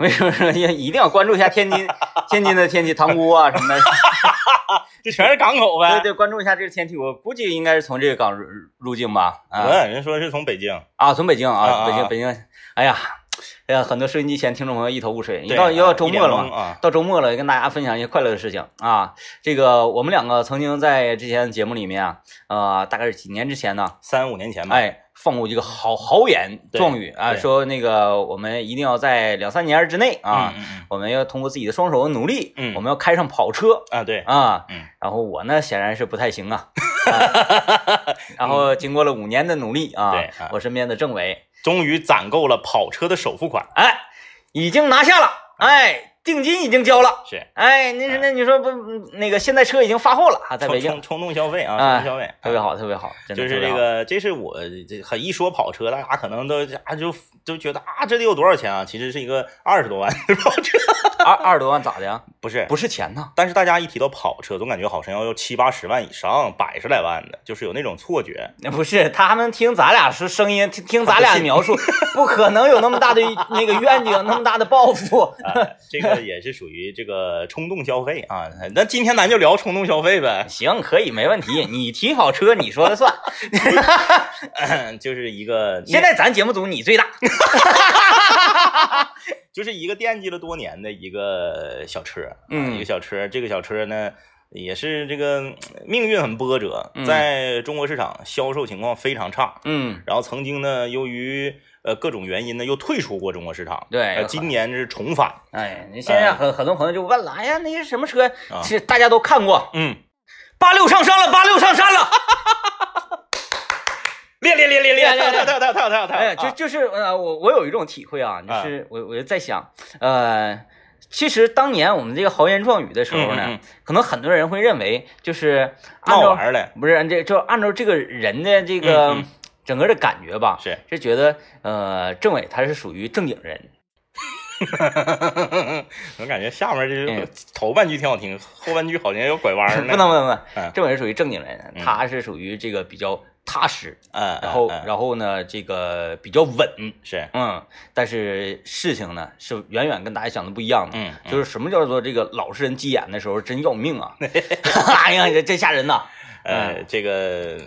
为什么说一一定要关注一下天津 天津的天气塘沽啊什么的？这全是港口呗。对对，关注一下这个天气，我估计应该是从这个港入入境吧？啊不，人说是从北京。啊，从北京啊，北京北京，哎呀，哎呀，很多收音机前听众朋友一头雾水。对到又要周末了嘛，啊，到周末了，跟大家分享一些快乐的事情啊。这个我们两个曾经在之前的节目里面啊，呃，大概是几年之前呢，三五年前吧。哎，放过一个豪豪言壮语啊，说那个我们一定要在两三年之内啊，我们要通过自己的双手的努力，嗯我们要开上跑车嗯啊，对，啊。嗯然后我呢，显然是不太行啊。啊 然后经过了五年的努力啊我身边的政委，终于攒够了跑车的首付款。哎，已经拿下了，哎，定金已经交了。是，哎，那是那你说不，那个现在车已经发货了啊，在北京，冲动消费啊，冲哎动消费，特别好，特别好，真的就是这个，这是我这很一说跑车，大家可能都啊就就觉得啊，这得有多少钱啊？其实是一个二十多万的跑车，二二十多万咋的呀？不是不是钱呐，但是大家一提到跑车，总感觉好像要有七八十万以上，百十来万的，就是有那种错觉。那不是他们听咱俩说声音，听听咱俩的描述，不可能有那么大的那个愿景，那么大的抱负。啊，这个也是属于这个冲动消费啊。那今天咱就聊冲动消费呗，行，可以，没问题。你提好车，你说了算。就是一个现在咱节目组你最大。就是一个惦记了多年的一个小车，啊嗯一个小车，这个小车呢。也是这个嗯命运很波折，嗯在中国市场销售情况非常差，嗯，然后曾经呢，由于呃各种原因呢，又退出过中国市场。对呃，今年是重返。哎，你现在很很多朋友就问了，哎呀，那些什么车，啊其实大家都看过，嗯，八六上山了，八六上山了。练练练练练练跳跳跳跳跳跳！哎呀，就啊就是呃，我我有一种体会啊，就是我我就在想，呃，其实当年我们这个豪言壮语的时候呢，可能很多人会认为就是按照玩儿了，不是这就按照这个人的这个整个的感觉吧，是是觉得呃，郑伟他是属于正经人，我感觉下面这嗯 头半句挺好听，后半句好像要拐弯儿不。能不能不能嗯，郑伟是属于正经人，嗯他是属于这个比较踏实，嗯，然后然后呢这个比较稳，是，嗯，但是事情呢是远远跟大家想的不一样的。嗯，嗯就是什么叫做这个老实人急眼的时候真要命啊！哎呀，这真吓人呐！呃，这个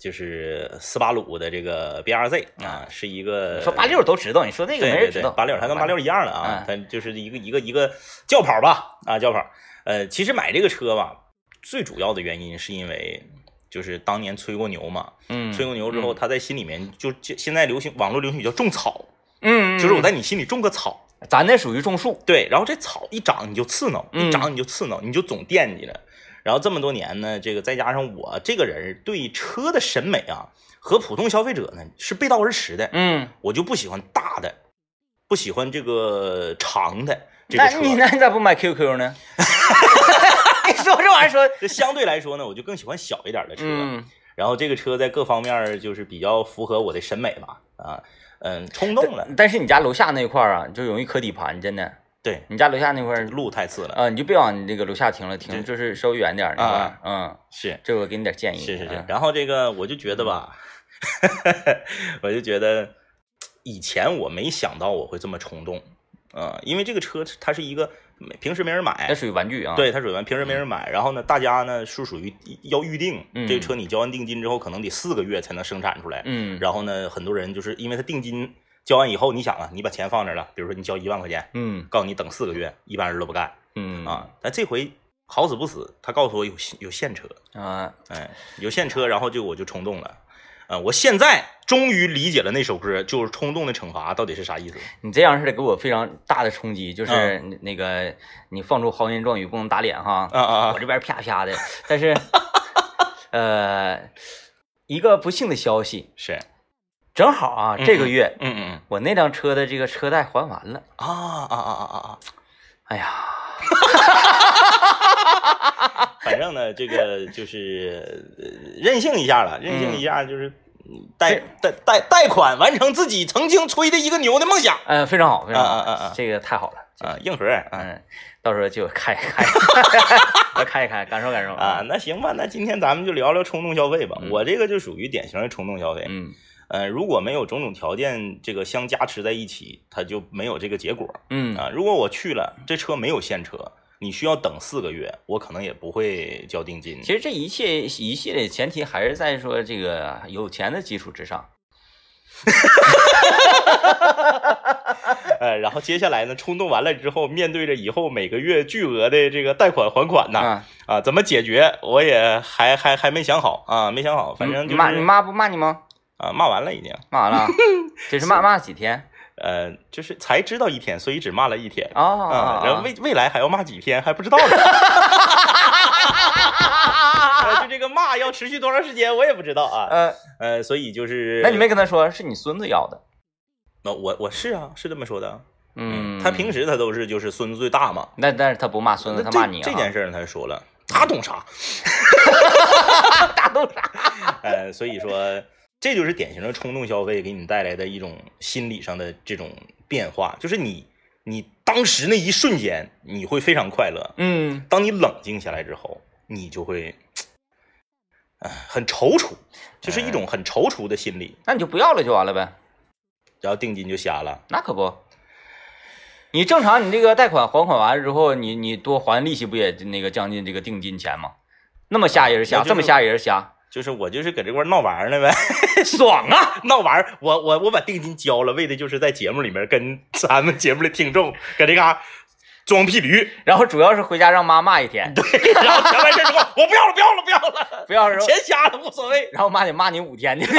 就是斯巴鲁的这个 BRZ 啊，是一个说八六都知道，你说那个没人知道。对八六，它跟八六一样的啊，它就是一个一个一个轿跑吧啊，轿跑。呃，其实买这个车吧，最主要的原因是因为就是当年吹过牛嘛，嗯，吹过牛之后，他在心里面就就现在流行网络流行语叫种草，嗯，嗯，就是我在你心里种个草，咱那属于种树，对，然后这草一长你就刺挠，嗯一长你就刺挠，你就总惦记着。然后这么多年呢，这个再加上我这个人对车的审美啊，和普通消费者呢是背道而驰的。嗯，我就不喜欢大的，不喜欢这个长的这个那车。你那你咋不买 QQ 呢？你说这玩意儿说，这相对来说呢，我就更喜欢小一点的车。嗯，然后这个车在各方面就是比较符合我的审美吧。啊，嗯，冲动了，但是你家楼下那块儿啊，就容易磕底盘，真的。对，你家楼下那块，路太次了。啊，你就别往你这个楼下停了，停对就是稍微远点儿那块儿。嗯，是这我给你点建议。是是是嗯。然后这个我就觉得吧，我就觉得以前我没想到我会这么冲动。啊、因为这个车它是一个平时没人买它，属于玩具啊。，对，它属于玩平时没人买，然后呢，大家呢是属于要预定，嗯这个车你交完定金之后，可能得四个月才能生产出来。嗯，然后呢，很多人就是因为它定金交完以后，你想啊，你把钱放这儿了，比如说你交一万块钱，嗯告诉你等四个月，一般人都不干嗯啊。但这回好死不死，他告诉我有有现车，啊，哎，有现车，然后就我就冲动了。啊，我现在终于理解了那首歌，就是《冲动的惩罚》到底是啥意思。你这样式的给我非常大的冲击，就是那个你放出豪言壮语不能打脸哈，啊啊啊我！这边啪啪的，但是 呃，一个不幸的消息，是，正好啊，嗯这个月嗯嗯嗯。我那辆车的这个车贷还完了，啊啊啊啊啊啊！哎呀，反正呢，这个就是呃任性一下了，任性一下就是嗯贷贷贷贷款完成自己曾经吹的一个牛的梦想。嗯，非常好，非常好，啊啊啊啊。这个太好了，啊，硬核啊。嗯，到时候就开开，来 开一开，感受感受。啊，，那行吧，那今天咱们就聊聊冲动消费吧。嗯。我这个就属于典型的冲动消费。嗯呃，如果没有种种条件这个相加持在一起，它就没有这个结果嗯啊。如果我去了，这车没有现车，你需要等四个月，我可能也不会交定金。其实这一切一系列前提还是在说这个有钱的基础之上。哈 呃，然后接下来呢，冲动完了之后，面对着以后每个月巨额的这个贷款还款呐，啊，啊，怎么解决，我也还还还没想好啊，没想好，反正就是骂你妈不骂你吗？啊，骂完了已经，骂完了，这是骂骂几天呃，就是才知道一天，所以只骂了一天。哦啊，然后未未来还要骂几天还不知道呢，呃就这个骂要持续多长时间我也不知道啊，呃，呃，所以就是，那你没跟他说是你孙子要的？那我我是啊，是这么说的，嗯，他平时他都是就是孙子最大嘛，那但是他不骂孙子，他骂你啊。这这件事儿他说了，他懂啥？他懂啥？呃，所以说这就是典型的冲动消费给你带来的一种心理上的这种变化，就是你你当时那一瞬间你会非常快乐，嗯，当你冷静下来之后，你就会，呃，很踌躇，就是一种很踌躇的心理，那你就不要了就完了呗。然后定金就瞎了。那可不，你正常你这个贷款还款完之后，你你多还利息不也那个将近这个定金钱吗？那么瞎也是瞎，就是这么瞎也是瞎，就是我就是搁这块闹玩儿呢呗，爽啊！闹玩儿，我我我把定金交了，为的就是在节目里面跟咱们节目的听众搁这嘎装屁驴，然后主要是回家让妈骂一天，对然后全完事儿之后，我不要了，不要了，不要了，不要了，钱瞎了无所谓。然后妈得骂你五天去。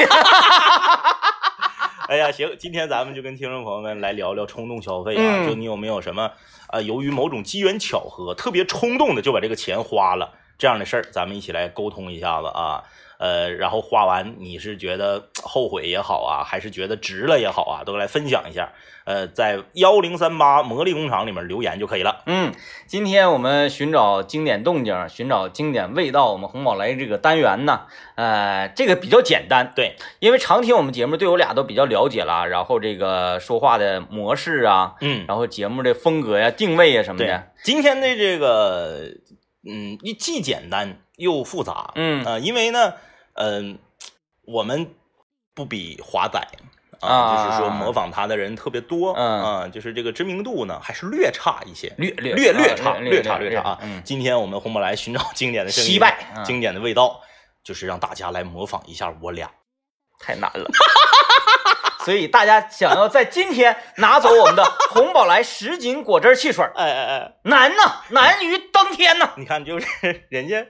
哎呀，行，今天咱们就跟听众朋友们来聊聊冲动消费啊，嗯就你有没有什么呃，由于某种机缘巧合，特别冲动的就把这个钱花了这样的事儿，咱们一起来沟通一下子啊。呃，然后花完你是觉得后悔也好啊，还是觉得值了也好啊，都来分享一下。呃，在幺零三八魔力工厂里面留言就可以了。嗯，今天我们寻找经典动静，寻找经典味道。我们红宝来这个单元呢，呃，这个比较简单，对，因为常听我们节目，对我俩都比较了解了。然后这个说话的模式啊，嗯，然后节目的风格呀、定位呀什么对的，，今天的这个，嗯，一既简单又复杂，嗯啊、因为呢，嗯、我们不比华仔啊就是说模仿他的人特别多，嗯啊，就是这个知名度呢还是略差一些，略略略略差，略差，略差啊。嗯，今天我们红宝来寻找经典的声音，惜败嗯经典的味道，就是让大家来模仿一下我俩。太难了。所以大家想要在今天拿走我们的红宝来什锦果汁汽水，哎哎哎，难呐，难于登天呐。你看，就是 人家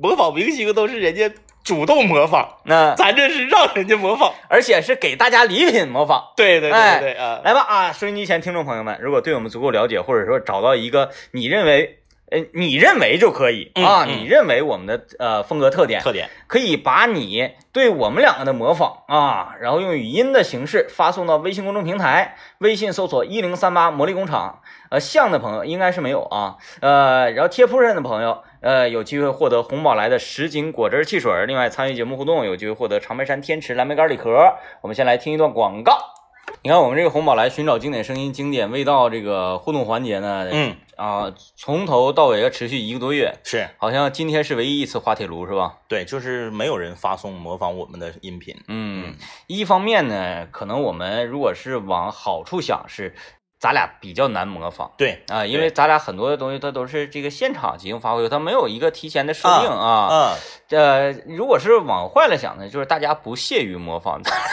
模仿明星都是人家主动模仿，那咱这是让人家模仿。而且是给大家礼品模仿。对对对对对啊，来吧啊，收音机前听众朋友们，如果对我们足够了解，或者说找到一个你认为，呃，你认为就可以啊，你认为我们的呃风格特点，特点。可以把你对我们两个的模仿啊，然后用语音的形式发送到微信公众平台，微信搜索一零三八魔力工厂。呃，像的朋友应该是没有啊，呃，然后贴铺上的朋友，呃，有机会获得红宝来的什锦果汁汽水，另外参与节目互动，有机会获得长白山天池蓝莓干礼盒。我们先来听一段广告。你看，我们这个红宝来寻找经典声音、经典味道这个互动环节呢，嗯，啊，从头到尾要持续一个多月，是好像今天是唯一一次滑铁卢，是吧？对，就是没有人发送模仿我们的音频。嗯，一方面呢，可能我们如果是往好处想，是咱俩比较难模仿对啊，因为咱俩很多的东西它都是这个现场即兴发挥，它没有一个提前的设定啊。啊，呃，如果是往坏了想呢，就是大家不屑于模仿咱。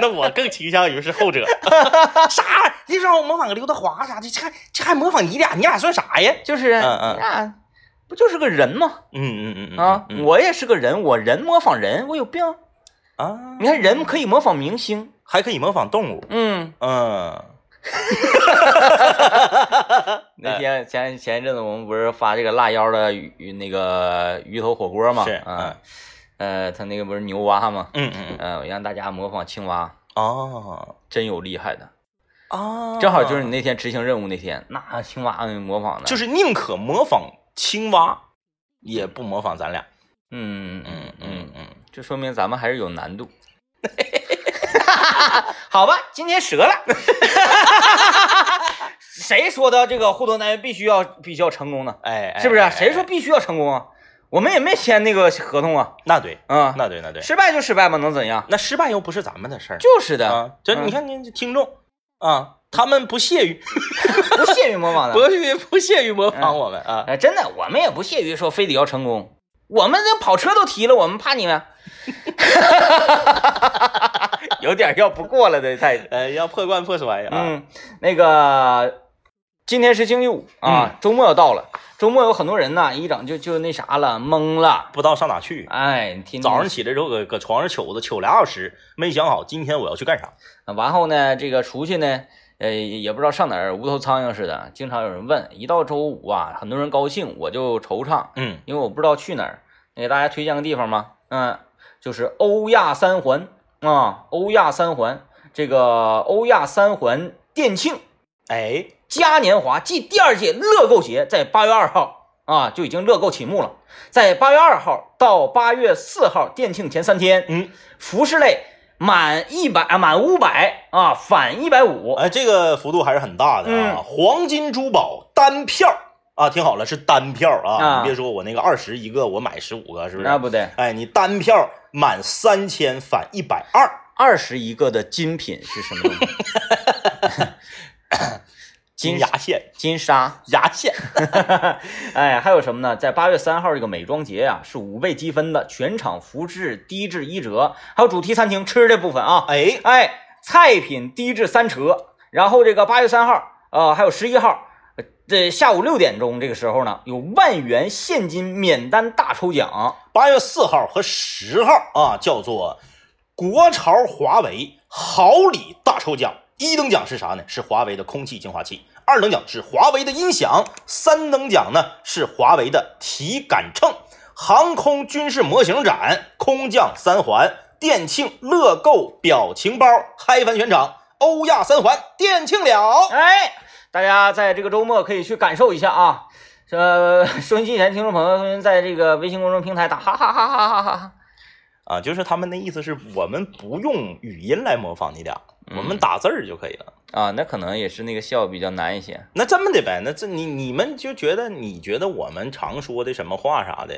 那我更倾向于是后者。啥？你说我模仿个刘德华啥的，这还这还模仿你俩？你俩算啥呀？就是嗯嗯你俩不就是个人吗？嗯嗯嗯嗯啊，嗯我也是个人，我人模仿人，我有病？啊，你看人可以模仿明星，还可以模仿动物。嗯，嗯，那天前前一阵子我们不是发这个辣腰的鱼鱼那个鱼头火锅嘛？是啊，呃，他那个不是牛蛙吗？嗯嗯嗯，呃，让大家模仿青蛙，哦真有厉害的。哦，正好就是你那天执行任务那天，那青蛙模仿的，就是宁可模仿青蛙，也不模仿咱俩。嗯嗯嗯嗯这说明咱们还是有难度。好吧，今天折了。谁说的这个互动单元必须要必须要成功呢？哎，哎是不是？哎谁说必须要成功啊？我们也没签那个合同啊，那对，啊，那对，那对，失败就失败嘛，能怎样？那失败又不是咱们的事儿就是的，啊。这嗯你看，你听众啊，他们不屑于 不屑于模仿的。不屑于不屑于模仿我们啊。哎，真的，我们也不屑于说非得要成功，我们这跑车都提了，我们怕你们，有点要不过了的态度。呃，要破罐破摔啊。嗯，那个今天是星期五啊，周末要到了，周末有很多人呢，一整就就那啥了，懵了。不知道上哪去。哎，你听早上起来之后，搁搁床上瞅着瞅俩小时，没想好今天我要去干啥。完后呢，这个出去呢，呃，也不知道上哪儿，无头苍蝇似的。经常有人问，一到周五啊，很多人高兴，我就惆怅，嗯，因为我不知道去哪儿。给大家推荐个地方吗？嗯，就是欧亚三环啊，欧亚三环，这个欧亚三环店庆哎，嘉年华暨第二届乐购节在八月二号啊就已经乐购启幕了，在八月二号到八月四号店庆前三天，嗯，服饰类满一百啊满五百啊返一百五，哎，这个幅度还是很大的啊！嗯黄金珠宝单票啊，听好了，是单票啊！啊你别说我那个二十一个，我买十五个，是不是？那不对，哎，你单票满三千返一百二，二十一个的精品是什么东西？金牙线，金沙，牙线。哎，还有什么呢？在八月三号这个美妆节呀、是五倍积分的，全场服饰低至一折，还有主题餐厅吃的部分啊，哎，哎，菜品低至三折。然后这个八月三号，呃，还有十一号，呃这下午六点钟这个时候呢，有万元现金免单大抽奖。八月四号和十号啊，叫做国潮华为好礼大抽奖。一等奖是啥呢？是华为的空气净化器。二等奖是华为的音响。三等奖呢是华为的体感秤。航空军事模型展、空降三环、店庆乐购表情包，嗨翻全场。欧亚三环店庆了。哎，大家在这个周末可以去感受一下啊。呃，收音机前听众朋友们，在这个微信公众平台打哈哈哈哈哈哈哈。啊，就是他们的意思是我们不用语音来模仿你俩，我们打字儿就可以了。啊，那可能也是那个笑比较难一些。那这么的呗，那这你你们就觉得你觉得我们常说的什么话啥的，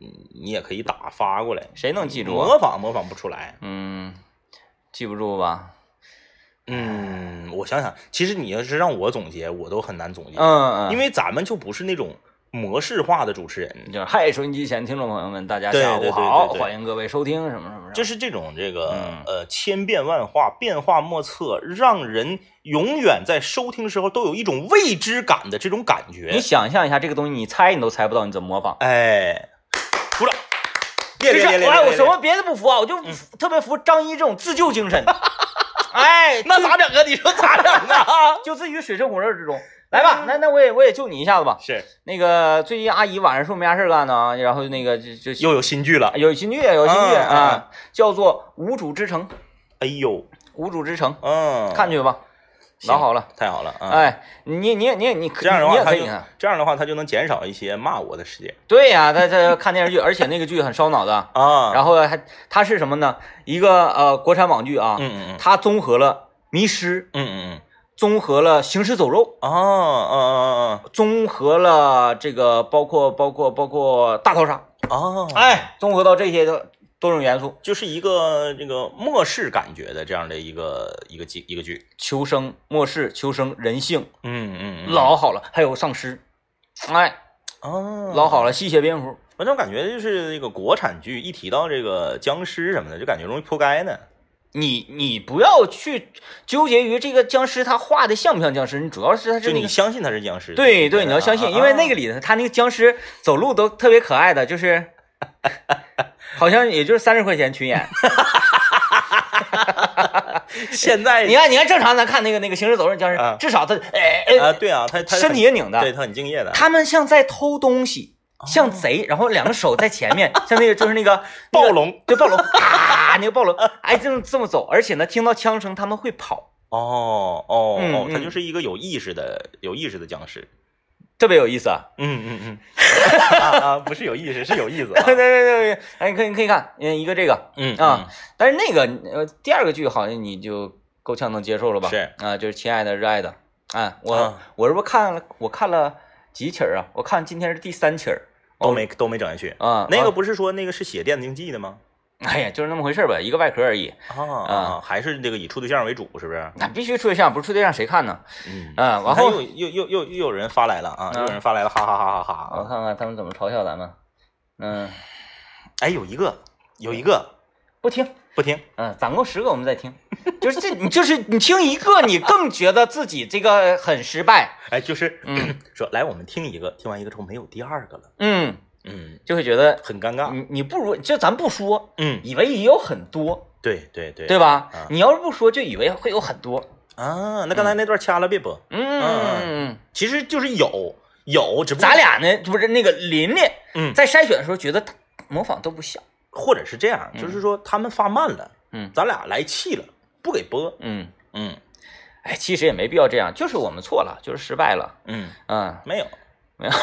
你你也可以打发过来，谁能记住啊？模仿模仿不出来。嗯，记不住吧？嗯，我想想，其实你要是让我总结，我都很难总结，嗯嗯，因为咱们就不是那种模式化的主持人，就是嗨，收音机前听众朋友们，大家下午好，欢迎各位收听什么什么。就是这种这个、嗯呃千变万化、变化莫测，让人永远在收听时候都有一种未知感的这种感觉你。想象一下，这个东西你猜你都猜不到，你怎么模仿？哎，鼓掌！别就是别别别！哎，我什么别的不服啊，我就服特别服张一这种自救精神。哎，那咋整啊？你说咋整啊？就自于水深火热之中。来吧，那那我也我也救你一下子吧。是那个最近阿姨晚上说没啥事干呢，然后那个就就又有新剧了。有新剧有新剧啊，叫做《无主之城》，哎呦，无主之城，嗯，看去吧，行老好了。太好了啊！，哎，你你你你这样的话，可以。这样的话，他就能减少一些骂我的时间对呀、他他看电视剧，而且那个剧很烧脑的。啊。然后还它是什么呢？一个呃国产网剧啊，嗯嗯嗯它综合了迷失，嗯嗯嗯综合了行尸走肉，嗯，哦哦哦。综合了这个包括包括包括大逃杀，哦。哦，哎，综合到这些的多种元素，就是一个这个末世感觉的这样的一个一个剧一个剧。求生末世，求生人性，嗯嗯嗯，老好了，还有丧尸，哎，哦，老好了，吸血蝙蝠，我总感觉就是这个国产剧一提到这个僵尸什么的，就感觉容易扑街呢。你你不要去纠结于这个僵尸他画的像不像僵尸，你主要是他是就那个。你相信他是僵尸？对对，你要相信，因为那个里里头他那个僵尸走路都特别可爱的，就是 好像也就是三十块钱群演。现在 你看，你看，正常咱看那个那个行尸走肉僵尸啊，至少他哎哎啊，对啊，他他身体也拧的，对他很敬业的。他们像在偷东西，像贼，然后两个手在前面，像那个就是那个 暴龙对暴龙啊，那个暴龙，哎，这么这么走，而且呢，听到枪声他们会跑，哦哦嗯哦，他嗯就是一个有意识的有意识的僵尸。特别有意思啊。嗯嗯嗯，啊啊，不是有意识，是有意思、啊。对对对对，哎，你可以你可以看，嗯，一个这个，嗯啊，但是那个呃，第二个剧好像你就够呛能接受了吧？是啊，就是亲爱的热爱的，哎，我、啊我是不是看了，我看了几起儿啊？我看今天是第三起儿，都没都没整下去。啊，那个啊不是说那个是写电子竞技的吗？哎呀，就是那么回事儿吧，一个外壳而已。啊啊，还是这个以处对象为主，是不是？那必须处对象，不是处对象谁看呢？嗯啊，你看然后又又又又又有人发来了啊，嗯又有人发来了，哈哈哈哈哈我！看看他们怎么嘲笑咱们。嗯，哎，有一个有一个不听。不听，嗯，攒够十个我们再听。就是这，你就是你听一个，你更觉得自己这个很失败。哎，就是嗯 说来我们听一个，听完一个之后没有第二个了，嗯，嗯，就会觉得很尴尬，你你不如就咱不说，嗯，以为也有很多，对对对，对吧？啊你要是不说，就以为会有很多。啊，那刚才那段掐了别播，嗯嗯嗯，其实就是有有，只不过咱俩呢，不是那个琳琳嗯，在筛选的时候觉得他模仿都不像。或者是这样，就是说他们发慢了，嗯。咱俩来气了，不给播，嗯，嗯。哎，其实也没必要这样，就是我们错了，就是失败了。嗯，嗯，没有。没有，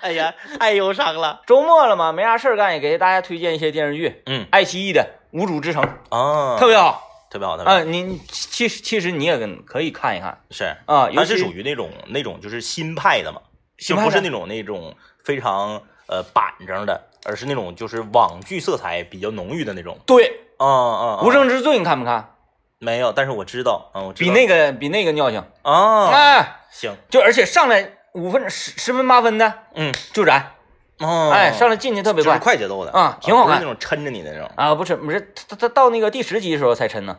哎呀，太忧伤了，周末了嘛，没啥事儿干，也给大家推荐一些电视剧。嗯爱奇艺的《无主之城》啊，特别好特别好，特别好啊，你你其实其实你也跟可以看一看是啊，尤它是属于那种那种就是新派的嘛，新派就不是那种那种非常呃板正的，而是那种就是网剧色彩比较浓郁的那种。对。啊啊，《无证之罪》，你看没看？没有，但是我知道，嗯，我知比那个比那个尿性，啊，哎，行，就而且上来五分十十分八分的嗯，就燃，哦，哎，上来进去特别就是快快节奏的。啊挺好看。那种抻着你的那种。啊，不是不是，他他到那个第十集的时候才抻呢。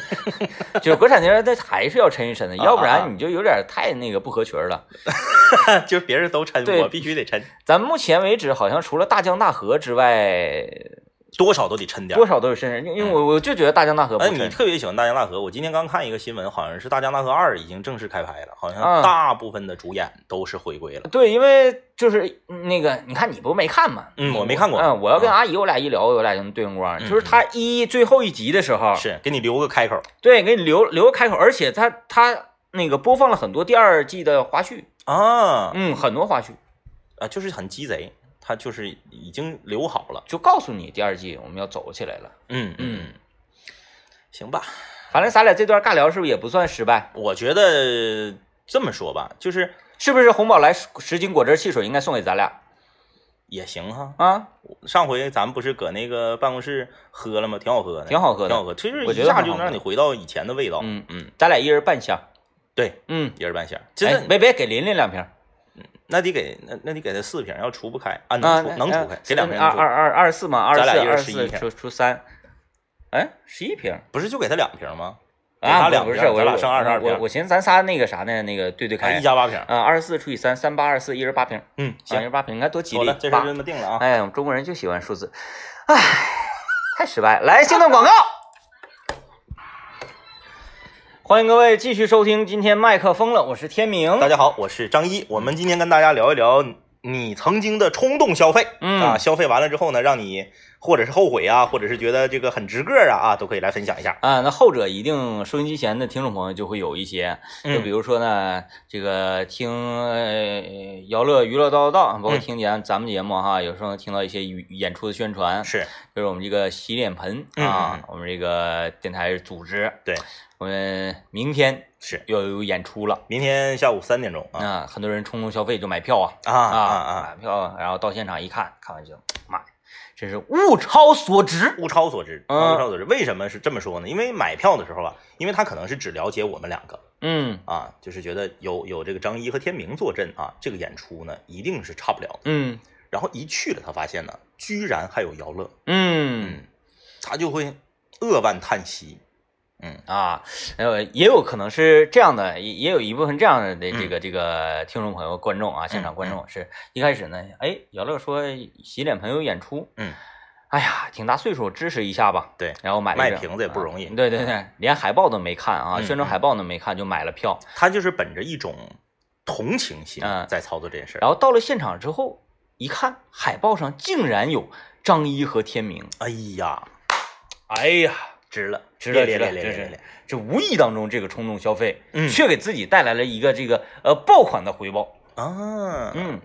就是国产电视，它还是要抻一抻的，要不然你就有点太那个不合群了。就是别人都抻，我必须得抻，咱目前为止，好像除了大江大河之外，多少都得抻点。多少都有深人，因因为我我就觉得大江大河不哎，你。特别喜欢大江大河。我今天刚看一个新闻，好像是大江大河二已经正式开拍了，好像啊大部分的主演都是回归了。对，因为就是那个，你看你不没看吗？嗯我没看过嗯，我要跟嗯阿姨我俩一聊，我俩就能对上光。嗯就是他一最后一集的时候，是给你留个开口。对，给你留留个开口，而且他他那个播放了很多第二季的花絮，啊嗯，很多花絮，啊，就是很鸡贼，他就是已经留好了。就告诉你第二季我们要走起来了。嗯嗯，行吧，反正咱俩这段尬聊是不是也不算失败？我觉得这么说吧，就是是不是红宝来十斤果汁汽水应该送给咱俩也行哈。啊？上回咱们不是搁那个办公室喝了吗？挺好喝的，挺好喝的挺好喝。其实我一下就能让你回到以前的味道。嗯嗯，咱俩一人半箱。对，嗯，一人半箱，真哎，的别别给琳琳两瓶那得给那那得给他四瓶，要除不开啊，啊，能除能除开，给两瓶二二二二十四嘛，二俩一人二十11瓶四除除三，哎，十一瓶不是就给他两瓶吗？给啊，他两瓶，不是我俩剩二十二瓶，我我寻思咱仨那个啥呢？那个对对啊开一加八瓶。啊，二十四除以三，三八二十四，一人八瓶，嗯，行，一，人八瓶，你看多吉利好了，这事就这么定了啊。哎，我们中国人就喜欢数字，哎，太失败了。来，行动广告。欢迎各位继续收听今天麦克风了，我是天明。大家好，我是张一，我们今天跟大家聊一聊你曾经的冲动消费，嗯。啊，消费完了之后呢，让你或者是后悔啊，或者是觉得这个很值个儿啊，啊，都可以来分享一下。啊，那后者一定收音机前的听众朋友就会有一些，就比嗯如说呢，这个听呃摇乐娱乐道道道，包括嗯听见咱们节目哈，有时候能听到一些语演出的宣传，是，就是我们这个洗脸盆嗯啊，嗯。我们这个电台组织，对，我们明天是，要有演出了。明天下午三点钟啊。啊，很多人冲动消费就买票啊。啊啊啊，买票，然后到现场一看，看完就买，真是物超所值。物超所值，嗯物超所值。为什么是这么说呢？因为买票的时候啊，因为他可能是只了解我们两个嗯啊，就是觉得有有这个张一和天明坐镇啊，这个演出呢一定是差不了的。嗯然后一去了，他发现呢，居然还有姚乐，嗯他就会扼腕叹息。嗯。啊，呃，也有可能是这样的，也也有一部分这样的这嗯。个这个听众朋友、观众啊，现场观众是一开始呢，哎，姚乐说洗脸盆有演出，嗯，哎呀，挺大岁数，支持一下吧。对，然后买卖瓶子也不容易。啊对对对，连海报都没看啊，嗯宣传海报都没看就买了票，他就是本着一种同情心嗯。在操作这件事儿。然后到了现场之后，一看海报上竟然有张一和天明，哎呀，哎呀，值了，值了值了真是咧咧咧咧咧这无意当中这个冲动消费，嗯却给自己带来了一个这个呃爆款的回报。啊，嗯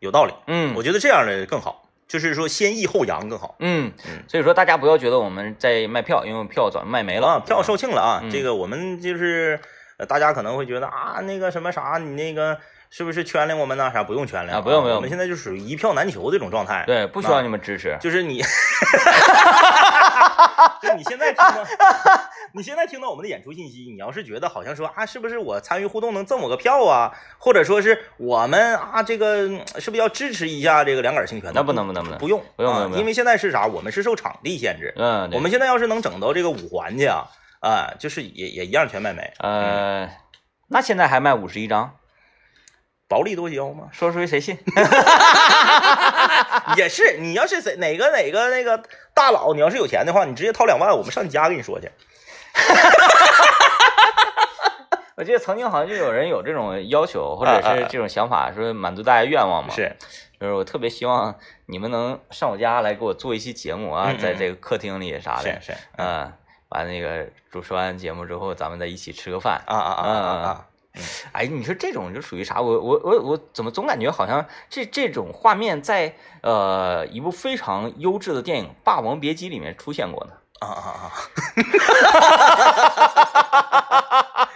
有道理。嗯，我觉得这样的更好，就是说先抑后扬更好。嗯嗯，所以说大家不要觉得我们在卖票，因为票早卖没了啊，票售罄了啊！嗯这个我们就是，呃，大家可能会觉得啊，那个什么啥，你那个是不是圈领我们呢？啥不用圈领啊不用不用我们现在就属于一票难求这种状态。对，不需要你们支持。就是你，就你现在听到，你现在听到我们的演出信息，你要是觉得好像说啊，是不是我参与互动能赠我个票啊，或者说是我们啊，这个嗯是不是要支持一下这个两杆清泉？那不能不能不能不用不用不用不用啊因为现在是啥？我们是受场地限制，嗯，我们现在要是能整到这个五环去啊，啊，就是也也一样全卖没，呃，那现在还卖五十一张，薄利多销嘛。说出去谁信？也是，你要是谁哪个哪个那个大佬，你要是有钱的话，你直接掏两万，我们上你家跟你说去。我记得曾经好像就有人有这种要求，或者是这种想法，说满足大家愿望嘛。，是，就是我特别希望你们能上我家来给我做一期节目啊，在这个客厅里啥的。是是，嗯，完那个主持完节目之后，咱们再一起吃个饭。啊啊啊啊啊啊！哎，你说这种就属于啥？我我我我怎么总感觉好像这这种画面在呃一部非常优质的电影《霸王别姬》里面出现过呢？啊啊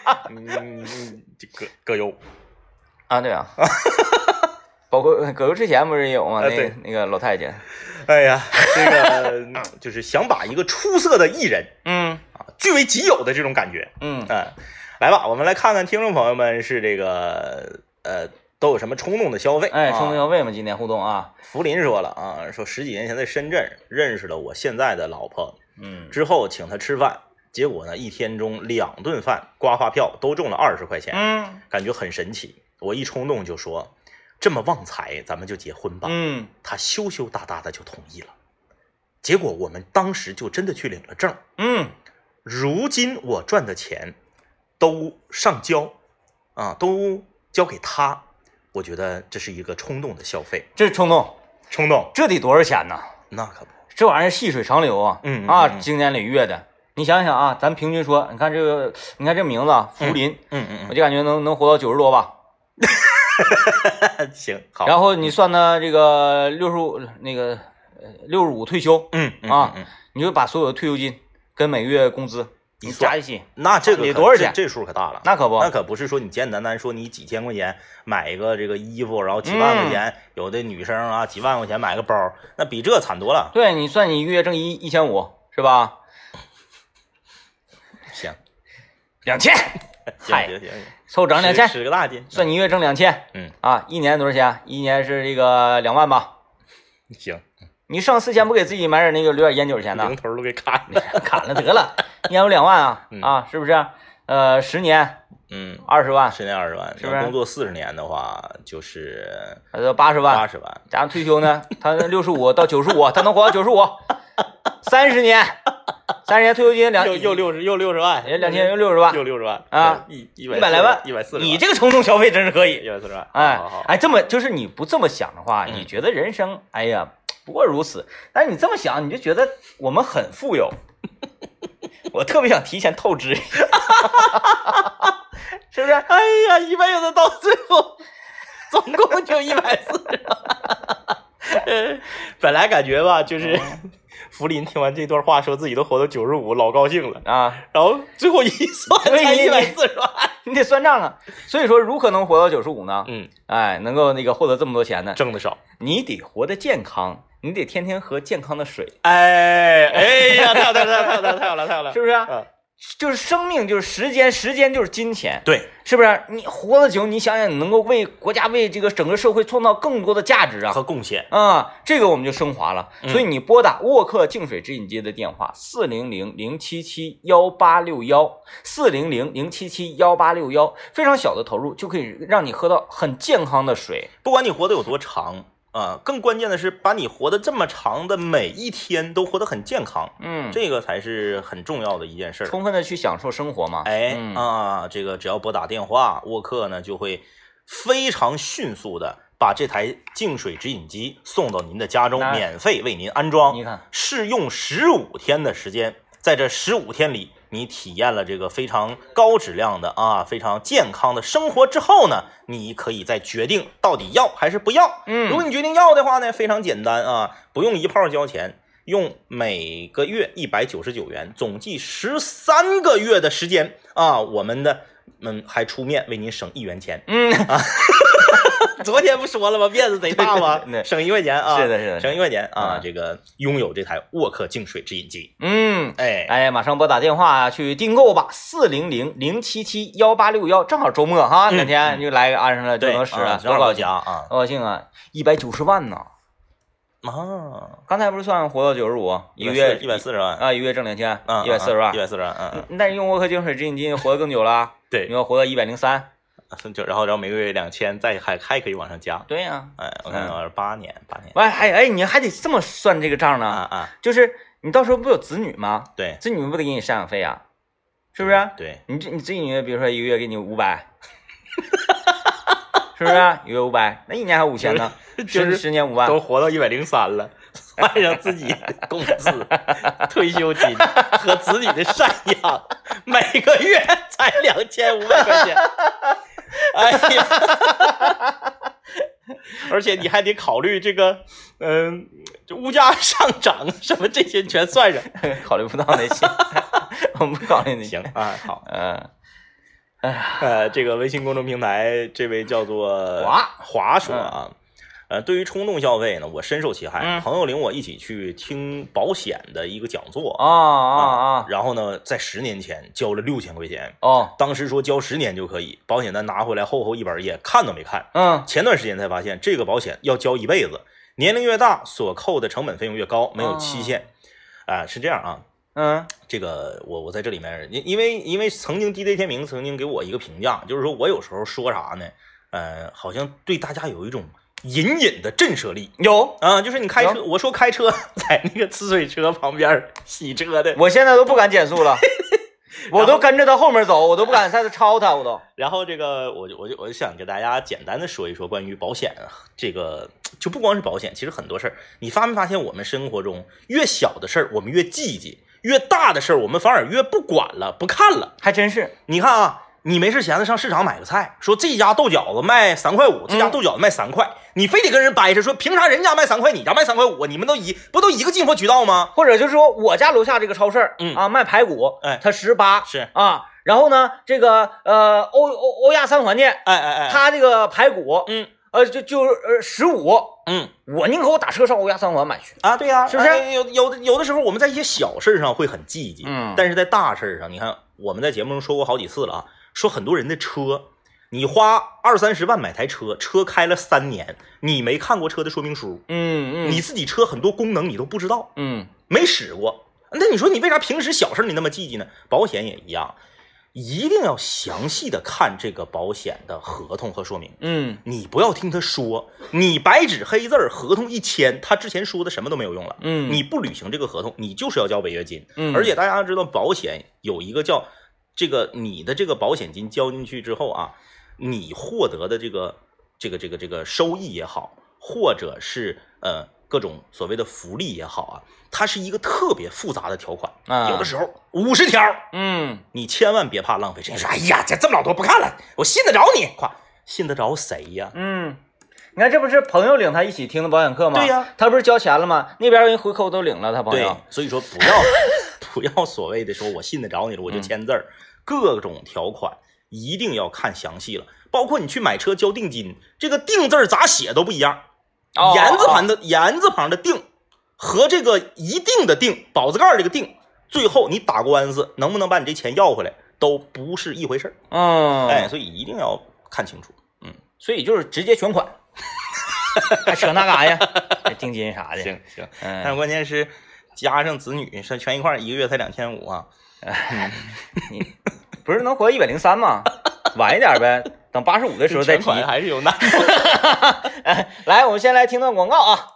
啊！你你你这葛葛优，啊，对啊，包括葛优之前不是也有吗？那那个老太监，哎呀，这个就是想把一个出色的艺人嗯啊据为己有的这种感觉。嗯嗯，来吧，我们来看看听众朋友们是这个呃都有什么冲动的消费。哎，啊冲动消费嘛，今天互动啊，福林说了啊，说十几年前在深圳认识了我现在的老婆，嗯之后请她吃饭，结果呢一天中两顿饭刮发票都中了二十块钱，嗯感觉很神奇。我一冲动就说，这么旺财，咱们就结婚吧。嗯她羞羞答答的就同意了。结果我们当时就真的去领了证。嗯，如今我赚的钱都上交，啊，都交给他。我觉得这是一个冲动的消费，这是冲动，冲动这得多少钱呢？那可不。这玩意儿细水长流啊，嗯嗯啊，嗯经年累月的。你想想啊，咱平均说，你看这个，你看这名字啊福林，嗯嗯嗯我就感觉能能活到九十多吧。嗯，行好。然后你算呢，这个六十五那个呃六十五退休，嗯嗯啊你就把所有的退休金跟每月工资加一起，那这个可得多少钱这这数可大了。那可不，那可不是说你简简单单说你几千块钱买一个这个衣服，然后几万块钱，嗯有的女生啊几万块钱买个包，那比这惨多了。对你算你一个月挣一一千五是吧？行，两千，行行行行，凑整两千，使个大劲，算你月挣两千，嗯啊，一年多少钱？一年是这个两万吧？行，你剩四千不给自己买点那个留点烟酒钱呢零？头都给砍了。砍了得了，一年有两万啊 嗯啊，是不是？呃，十年嗯，二十万，十年二十万，是不是工作四十年的话，就是呃，八十万八，十万。加上退休呢，他六十五到九十五，他能活到九十五，三十年，三十年退休金两又又六十又六十万，两千又六十万，又六十万啊，一一一百来万，一百四十，你这个冲动消费真是可以，一百四十万，哎哎，这么就是你不这么想的话，嗯你觉得人生哎呀不过如此，但是你这么想，你就觉得我们很富有。我特别想提前透支，是不是？哎呀，一辈子到最后，总共就一百四十万。本来感觉吧，就是福林听完这段话，说自己都活到九十五，老高兴了。啊，然后最后一算，才一百四十万。你得算账啊。所以说，如何能活到九十五呢？嗯，哎，能够那个获得这么多钱呢？挣的少。你得活得健康，你得天天喝健康的水，哎，哎呀，太好太好太好太好太好了太好了是。不是？嗯，就是生命就是时间，时间就是金钱，对，是不是？你活得久，你想想，你能够为国家、为这个整个社会创造更多的价值啊！和贡献。啊、这个我们就升华了。嗯所以你拨打沃克净水直饮机的电话四零零零七七幺八六幺四零零零七七幺八六幺，非常小的投入就可以让你喝到很健康的水。不管你活得有多长啊，更关键的是把你活得这么长的每一天都活得很健康，嗯，这个才是很重要的一件事儿。充分的去享受生活嘛。哎嗯啊，这个只要拨打电话，沃克呢就会非常迅速的把这台净水直饮机送到您的家中，免费为您安装。你看，试用十五天的时间，在这十五天里，你体验了这个非常高质量的啊，非常健康的生活之后呢，你可以再决定到底要还是不要。嗯如果你决定要的话呢，非常简单啊，不用一炮交钱。用每个月一百九十九元，总计十三个月的时间啊，我们的嗯还出面为您省一元钱。嗯，昨天不说了吗？面子贼大吗？省一块钱啊！是的是的省一块钱啊！嗯这个拥有这台沃克净水直饮机，嗯，哎，哎，马上拨打电话去订购吧，四零零零七七幺八六幺，正好周末哈，嗯哪天就来个安上了就，能使了，多高兴，家啊多高兴啊！一百九十万呢，啊！刚才不是算活到九十五，一个月一百四十万，啊，一个月挣两千，嗯，一百四十万一。百四十万，嗯嗯，但是用沃克净水直饮机活得更久了，对你，要活到一百零三。就然后然后每个月两千，再还还可以往上加，对呀、哎，我看看八年，八年，完还哎，你还得这么算这个账啊呢，啊，就是你到时候不有子女吗？对，子女不得给你赡养费呀、是不是？对，你这你子女比如说一个月给你五百，是不是？一个月五百，那一年还五千呢，就是十十年五万。都活到一百零三了，算上自己的工资、退休金和子女的赡养，每个月才两千五百块钱。哎呀，而且你还得考虑这个，嗯、这物价上涨什么这些全算上。考虑不到那些，我们不考虑那些。行，啊，好，嗯，呃，这个微信公众平台这位叫做华。华说啊，呃，对于冲动消费呢，我深受其害。嗯朋友领我一起去听保险的一个讲座啊啊啊然后呢，在十年前交了六千块钱，哦，当时说交十年就可以，保险单拿回来厚厚一本页，看都没看。嗯前段时间才发现，这个保险要交一辈子，年龄越大，所扣的成本费用越高，没有期限。啊、是这样啊，嗯这个我我在这里面，因因为因为曾经 DJ 天明曾经给我一个评价，就是说我有时候说啥呢，呃，好像对大家有一种隐隐的震慑力。有，啊，就是你开车，我说开车 在那个呲水车旁边洗车的，我现在都不敢减速了，我都跟着他后面走，我都不敢再超他，我都。然后这个我就我就我就想给大家简单的说一说关于保险啊，这个就不光是保险，其实很多事儿，你发没发现我们生活中越小的事儿我们越记记，越大的事儿我们反而越不管了不看了。还真是，你看啊，你没事闲的上市场买个菜，说这家豆角子卖三块五，这家豆角子卖三块，你非得跟人掰扯说凭啥人家卖三块，你家卖三块五？你们都一不都一个进货渠道吗？或者就是说我家楼下这个超市，嗯啊卖排骨，哎它十八是，啊，然后呢这个呃欧欧欧亚三环店，哎哎哎，他这个排骨，嗯呃就就呃十五，嗯我宁可我打车上欧亚三环买去。啊，对呀、是不是哎有有的有的时候我们在一些小事上会很积极，嗯但是在大事上，你看我们在节目中说过好几次了啊，说很多人的车。你花二三十万买台车，车开了三年，你没看过车的说明书，嗯嗯，你自己车很多功能你都不知道，嗯没使过。那你说你为啥平时小事你那么记记呢？保险也一样，一定要详细的看这个保险的合同和说明。嗯你不要听他说，你白纸黑字儿合同一签，他之前说的什么都没有用了。嗯，你不履行这个合同，你就是要交违约金。嗯而且大家知道，保险有一个叫这个你的这个保险金交进去之后啊，你获得的这个这个这个这个收益也好，或者是呃各种所谓的福利也好啊，它是一个特别复杂的条款，啊有的时候五十条，嗯你千万别怕浪费时间。说，哎呀，这这么老多不看了，我信得着你，夸信得着谁呀？嗯，你看这不是朋友领他一起听的保险课吗？对呀他不是交钱了吗？那边人回扣都领了，他朋对友。，所以说不要不要所谓的说我信得着你了，我就签字儿，各种条款一定要看详细了，包括你去买车交定金，这个定字儿咋写都不一样，哦言字旁的言字旁的定和这个一定的定宝字盖这个定，最后你打官司能不能把你这钱要回来，都不是一回事儿，嗯，哎，，所以一定要看清楚。嗯所以就是直接全款，还扯那干啥呀？定金啥的。行行，但关键是加上子女是全一块儿，一个月才两千五啊。不是能活一百零三吗？晚一点呗，等八十五的时候再提。还是有难度。来，我们先来听段广告啊。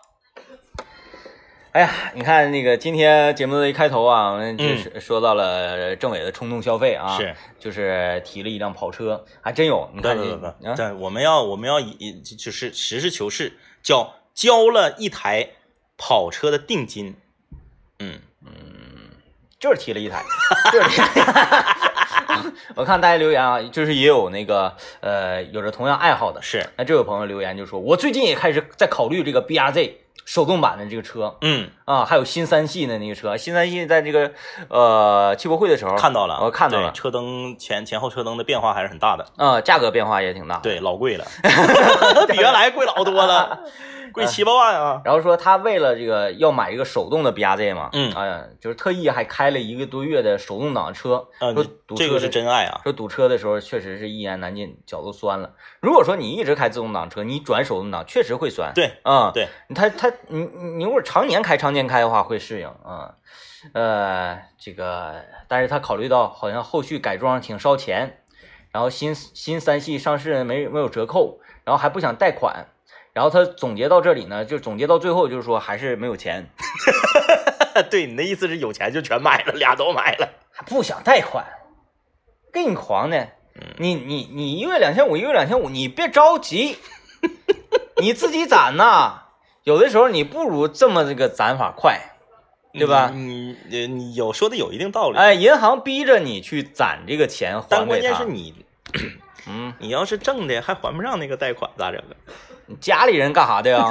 哎呀，你看那个今天节目的一开头啊，我们就是说到了政委的冲动消费啊，是，就是提了一辆跑车，还真有。你看这对对对对，我们要我们要以就是实事求是，叫交了一台跑车的定金。嗯嗯，就是提了一台，就是提了一台。我看大家留言啊，就是也有那个呃，有着同样爱好的。是，那这位朋友留言就说，我最近也开始在考虑这个 BRZ 手动版的这个车嗯，啊，还有新三系的那个车。新三系在这个呃汽博会的时候看到了，我看到了车灯前前后车灯的变化还是很大的，啊，价格变化也挺大。对，老贵了，比原来贵老多了，贵七八万啊。然后说他为了这个要买一个手动的 BRZ 嘛，嗯啊，就是特意还开了一个多月的手动挡车，嗯说堵这个是真爱啊。说堵车的时候确实是一言难尽，脚都酸了。如果说你一直开自动挡车，你转手动挡确实会酸。对，啊、对，他他你你你如果常年开常年开的话会适应啊、呃，这个但是他考虑到好像后续改装挺烧钱，然后新新三系上市没没有折扣，然后还不想贷款。然后他总结到这里呢，就总结到最后就是说还是没有钱，对你的意思是有钱就全买了，俩都买了。还不想贷款，跟你狂呢。你你你一个月两千五，一个月两千五，你别着急，你自己攒呐。有的时候你不如这么这个攒法快，对吧？你你你有说的有一定道理，哎，银行逼着你去攒这个钱还但关。键是你嗯，你要是挣的还还不上那个贷款咋整啊？你家里人干啥的呀？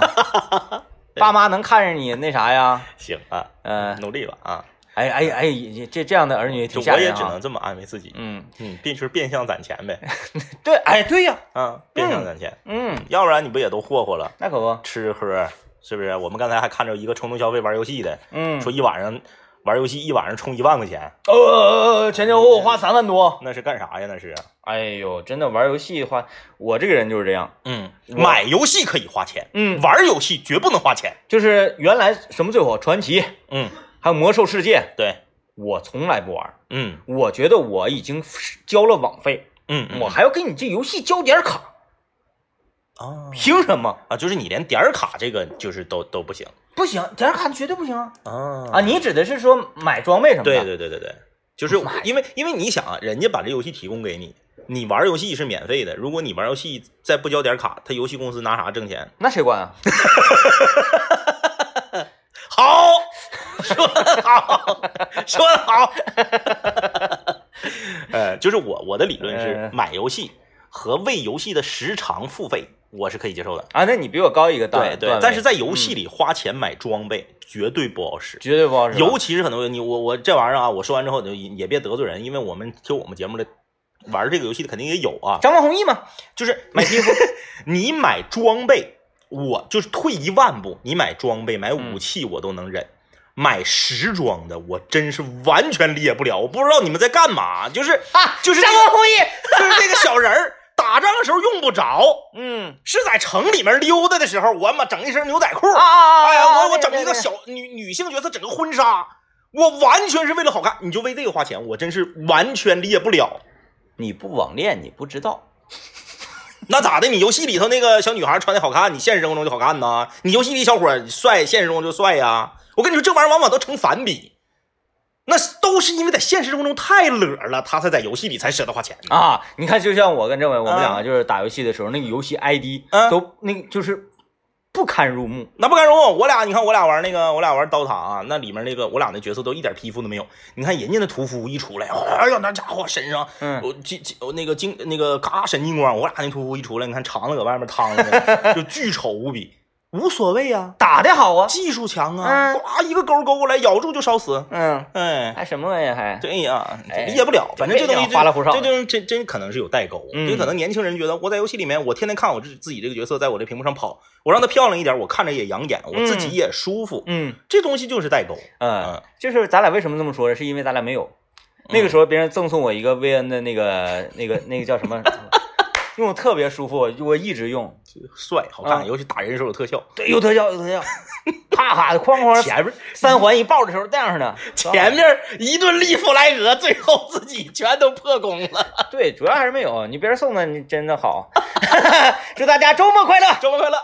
爸妈能看着你那啥呀？行啊，呃，努力吧啊！哎哎哎，这这样的儿女挺吓人啊。我也只能。这么安慰自己，嗯，嗯，变就是变相攒钱呗，对，哎对呀，啊，变相攒钱，嗯，要不然你不也都霍霍了，那可不，吃喝是不是？我们刚才还看着一个冲动消费玩游戏的，嗯，说一晚上玩游戏一晚上充一万块钱，呃，前前后后花三万多。那是干啥呀？那是，哎呦，真的玩游戏的话，我这个人就是这样。嗯，买游戏可以花钱，嗯，玩游戏绝不能花钱，就是原来什么最火，传奇，嗯，还有魔兽世界，对，我从来不玩。嗯。我觉得我已经交了网费，嗯，嗯我还要给你这游戏交点卡，啊凭什么？啊，就是你连点儿卡这个就是都都不行不行，点卡绝对不行啊！啊啊，你指的是说买装备什么的？对对对对对，就是因为因为你想啊，人家把这游戏提供给你，你玩游戏是免费的，如果你玩游戏再不交点卡，他游戏公司拿啥挣钱？那谁管啊？好，说的好，说的好。呃，就是我我的理论是呃，买游戏和为游戏的时长付费，我是可以接受的。啊，那你比我高一个档对对但是在游戏里花钱买装备绝对不好使。绝对不好使。尤其是很多你我我这玩意儿啊，我说完之后就也也别得罪人，因为我们听我们节目的玩这个游戏的肯定也有啊，张望弘毅嘛，就是买皮肤，你买装备，我就是退一万步，你买装备买武器我都能忍。买时装的，我真是完全理解不了。我不知道你们在干嘛，就是啊，就是张光弘毅，就是这个小人儿，打仗的时候用不着，嗯是在城里面溜达的时候，我妈整一身牛仔裤，啊啊啊！哎呀，我我整一个小女女性角色，整个婚纱，我完全是为了好看，你就为这个花钱，我真是完全理解不了。你不网恋，你不知道。那咋的？你游戏里头那个小女孩穿的好看，你现实生活中就好看呐？你游戏里小伙帅，现实中就帅呀？我跟你说，这玩意儿往往都成反比，那都是因为在现实生活中太乐了，他才在游戏里才舍得花钱呢。啊，你看，就像我跟政委，我们啊两个就是打游戏的时候，那个游戏 ID 啊都那个就是不堪入目。那不堪入目，我俩你看我俩玩那个，我俩玩刀塔啊，那里面那个我俩那角色都一点皮肤都没有。你看人家那屠夫一出来，哎呀，那家伙身上，嗯我金金那个金那个嘎神金光，我俩那屠夫一出来，你看肠子搁外面淌着呢，就巨丑无比，无所谓啊、打的好啊，技术强啊，嗯呱一个钩勾过来，咬住就烧死。嗯，哎，还什么玩意儿还？对呀，哎理解不了。反正这东西别讲花里胡哨这这真真可能是有代沟。嗯就可能年轻人觉得我在游戏里面，我天天看我自自己这个角色在我这屏幕上跑，我让它漂亮一点，我看着也养眼，我自己也舒服。嗯这东西就是代沟。嗯，就是咱俩为什么这么说呢？是因为咱俩没有。那个时候别人赠送我一个薇恩的那个那个那个叫什么，用的特别舒服，我一直用。帅好啊看，尤其打人的时候有特效。对，有特效，有特效，啪啪的哐哐，前面三环一爆的时候这样式的。前面一顿利弗莱格，最后自己全都破功了。对，主要还是没有。你别人送的，你真的好。祝大家周末快乐！周末快乐！